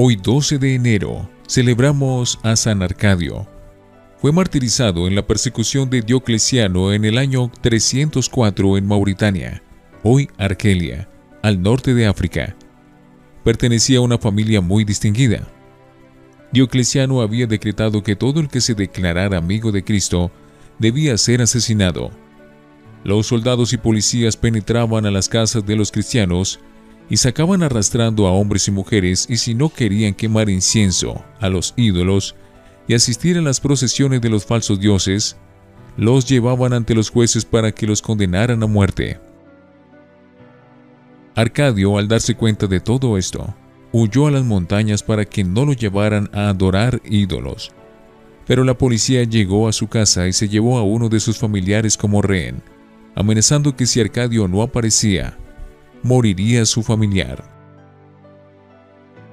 Hoy 12 de enero celebramos a San Arcadio. Fue martirizado en la persecución de Diocleciano en el año 304 en Mauritania, hoy Argelia, al norte de África. Pertenecía a una familia muy distinguida. Diocleciano había decretado que todo el que se declarara amigo de Cristo debía ser asesinado. Los soldados y policías penetraban a las casas de los cristianos y sacaban arrastrando a hombres y mujeres y si no querían quemar incienso a los ídolos y asistir a las procesiones de los falsos dioses, los llevaban ante los jueces para que los condenaran a muerte. Arcadio, al darse cuenta de todo esto, huyó a las montañas para que no lo llevaran a adorar ídolos. Pero la policía llegó a su casa y se llevó a uno de sus familiares como rehén, amenazando que si Arcadio no aparecía, moriría su familiar.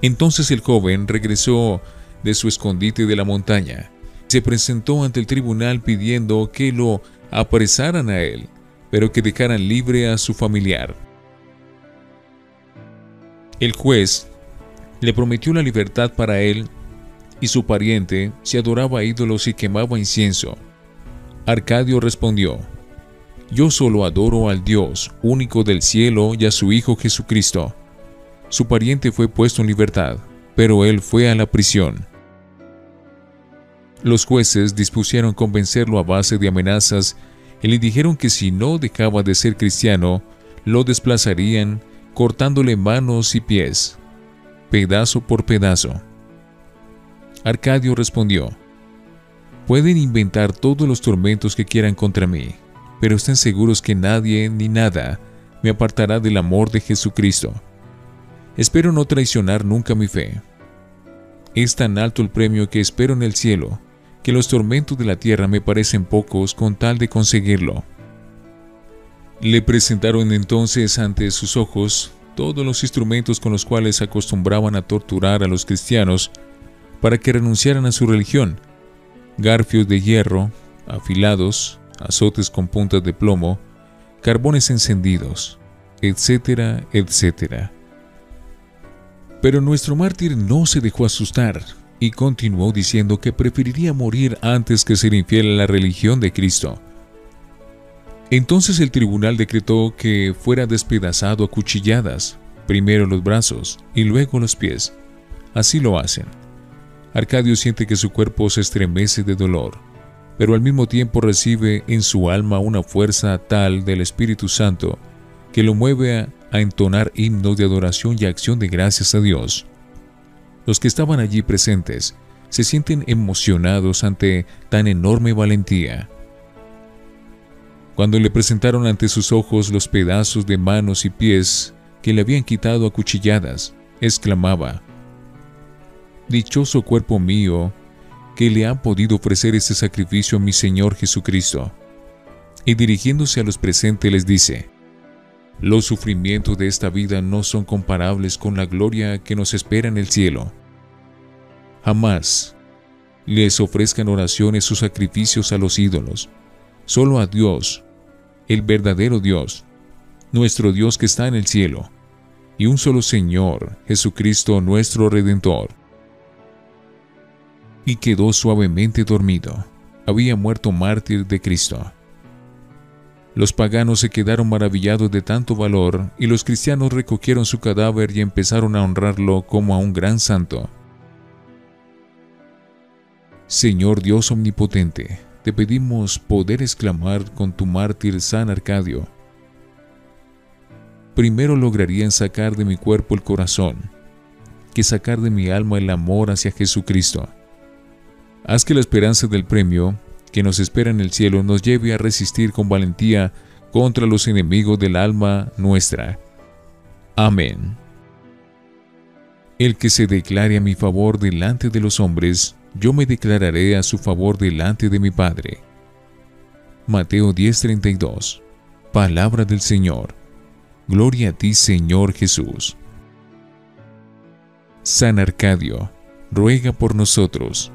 Entonces el joven regresó de su escondite de la montaña. Se presentó ante el tribunal pidiendo que lo apresaran a él, pero que dejaran libre a su familiar. El juez le prometió la libertad para él y su pariente si adoraba ídolos y quemaba incienso. Arcadio respondió, yo solo adoro al Dios único del cielo y a su Hijo Jesucristo. Su pariente fue puesto en libertad, pero él fue a la prisión. Los jueces dispusieron convencerlo a base de amenazas y le dijeron que si no dejaba de ser cristiano, lo desplazarían cortándole manos y pies, pedazo por pedazo. Arcadio respondió, Pueden inventar todos los tormentos que quieran contra mí, pero estén seguros que nadie ni nada me apartará del amor de Jesucristo. Espero no traicionar nunca mi fe. Es tan alto el premio que espero en el cielo, que los tormentos de la tierra me parecen pocos con tal de conseguirlo. Le presentaron entonces ante sus ojos todos los instrumentos con los cuales acostumbraban a torturar a los cristianos para que renunciaran a su religión, garfios de hierro, afilados, azotes con puntas de plomo, carbones encendidos, etcétera, etcétera. Pero nuestro mártir no se dejó asustar y continuó diciendo que preferiría morir antes que ser infiel a la religión de Cristo. Entonces el tribunal decretó que fuera despedazado a cuchilladas, primero los brazos y luego los pies. Así lo hacen. Arcadio siente que su cuerpo se estremece de dolor pero al mismo tiempo recibe en su alma una fuerza tal del Espíritu Santo que lo mueve a, entonar himnos de adoración y acción de gracias a Dios. Los que estaban allí presentes se sienten emocionados ante tan enorme valentía. Cuando le presentaron ante sus ojos los pedazos de manos y pies que le habían quitado a cuchilladas, exclamaba, Dichoso cuerpo mío que le han podido ofrecer este sacrificio a mi Señor Jesucristo. Y dirigiéndose a los presentes les dice, los sufrimientos de esta vida no son comparables con la gloria que nos espera en el cielo. Jamás les ofrezcan oraciones o sacrificios a los ídolos, solo a Dios, el verdadero Dios, nuestro Dios que está en el cielo, y un solo Señor, Jesucristo nuestro Redentor y quedó suavemente dormido. Había muerto mártir de Cristo. Los paganos se quedaron maravillados de tanto valor y los cristianos recogieron su cadáver y empezaron a honrarlo como a un gran santo. Señor Dios omnipotente, te pedimos poder exclamar con tu mártir San Arcadio. Primero lograrían sacar de mi cuerpo el corazón, que sacar de mi alma el amor hacia Jesucristo. Haz que la esperanza del premio que nos espera en el cielo nos lleve a resistir con valentía contra los enemigos del alma nuestra. Amén. El que se declare a mi favor delante de los hombres, yo me declararé a su favor delante de mi Padre. Mateo 10:32 Palabra del Señor. Gloria a ti, Señor Jesús. San Arcadio, ruega por nosotros.